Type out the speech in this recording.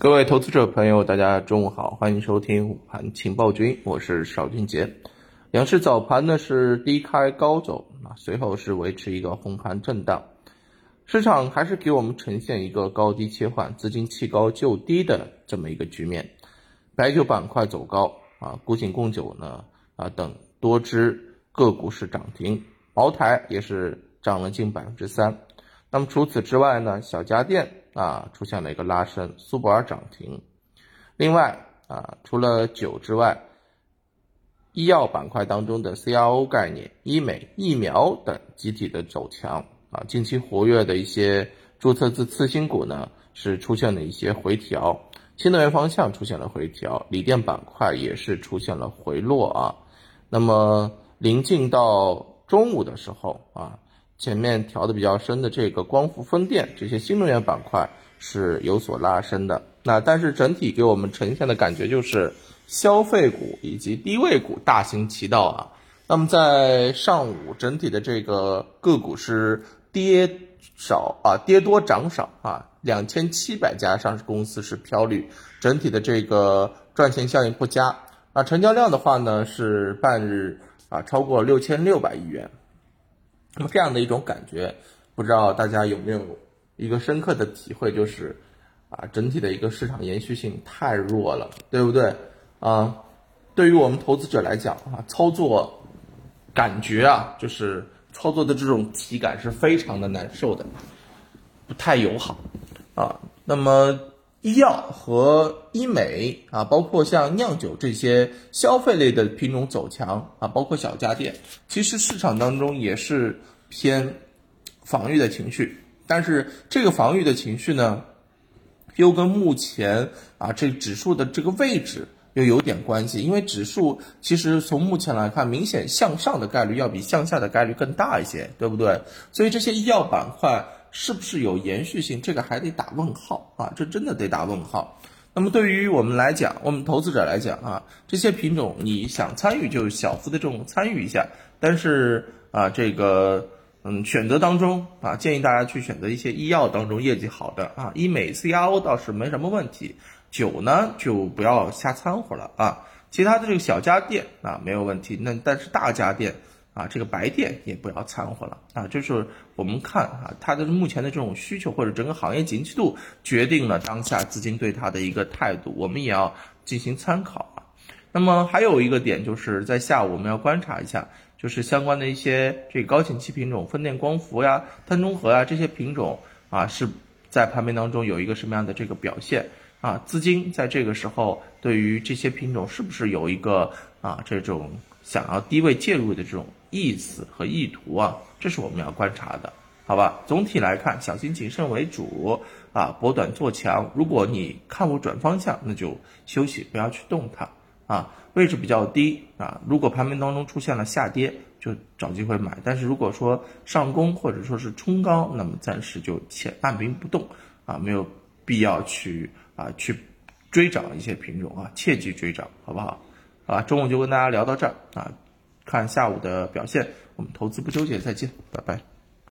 各位投资者朋友，大家中午好，欢迎收听午盘情报君，我是邵俊杰。两市早盘呢是低开高走啊，随后是维持一个红盘震荡，市场还是给我们呈现一个高低切换、资金弃高就低的这么一个局面。白酒板块走高啊，古井贡酒呢啊等多只个股是涨停，茅台也是涨了近百分之三。那么除此之外呢，小家电。啊，出现了一个拉升，苏泊尔涨停。另外啊，除了酒之外，医药板块当中的 CRO 概念、医美、疫苗等集体的走强啊。近期活跃的一些注册制次新股呢，是出现了一些回调，新能源方向出现了回调，锂电板块也是出现了回落啊。那么临近到中午的时候啊。前面调的比较深的这个光伏、风电这些新能源板块是有所拉升的，那但是整体给我们呈现的感觉就是消费股以及低位股大行其道啊。那么在上午整体的这个个股是跌少啊，跌多涨少啊，两千七百家上市公司是飘绿，整体的这个赚钱效应不佳啊。成交量的话呢是半日啊超过六千六百亿元。那么这样的一种感觉，不知道大家有没有一个深刻的体会，就是啊，整体的一个市场延续性太弱了，对不对？啊，对于我们投资者来讲啊，操作感觉啊，就是操作的这种体感是非常的难受的，不太友好啊。那么医药和医美啊，包括像酿酒这些消费类的品种走强啊，包括小家电，其实市场当中也是偏防御的情绪。但是这个防御的情绪呢，又跟目前啊这指数的这个位置又有点关系，因为指数其实从目前来看，明显向上的概率要比向下的概率更大一些，对不对？所以这些医药板块。是不是有延续性？这个还得打问号啊！这真的得打问号。那么对于我们来讲，我们投资者来讲啊，这些品种你想参与就小幅的这种参与一下。但是啊，这个嗯选择当中啊，建议大家去选择一些医药当中业绩好的啊，医美 CRO 倒是没什么问题。酒呢就不要瞎掺和了啊。其他的这个小家电啊没有问题，那但是大家电。啊，这个白电也不要掺和了啊！就是我们看啊，它的目前的这种需求或者整个行业景气度决定了当下资金对它的一个态度，我们也要进行参考啊。那么还有一个点就是在下午我们要观察一下，就是相关的一些这高景气品种，风电、光伏呀、碳中和呀这些品种啊，是在盘面当中有一个什么样的这个表现啊？资金在这个时候对于这些品种是不是有一个啊这种想要低位介入的这种？意思和意图啊，这是我们要观察的，好吧？总体来看，小心谨慎为主啊，博短做强。如果你看我转方向，那就休息，不要去动它啊。位置比较低啊，如果盘面当中出现了下跌，就找机会买。但是如果说上攻或者说是冲高，那么暂时就且按兵不动啊，没有必要去啊去追涨一些品种啊，切记追涨，好不好？好吧，中午就跟大家聊到这儿啊。看下午的表现，我们投资不纠结，再见，拜拜。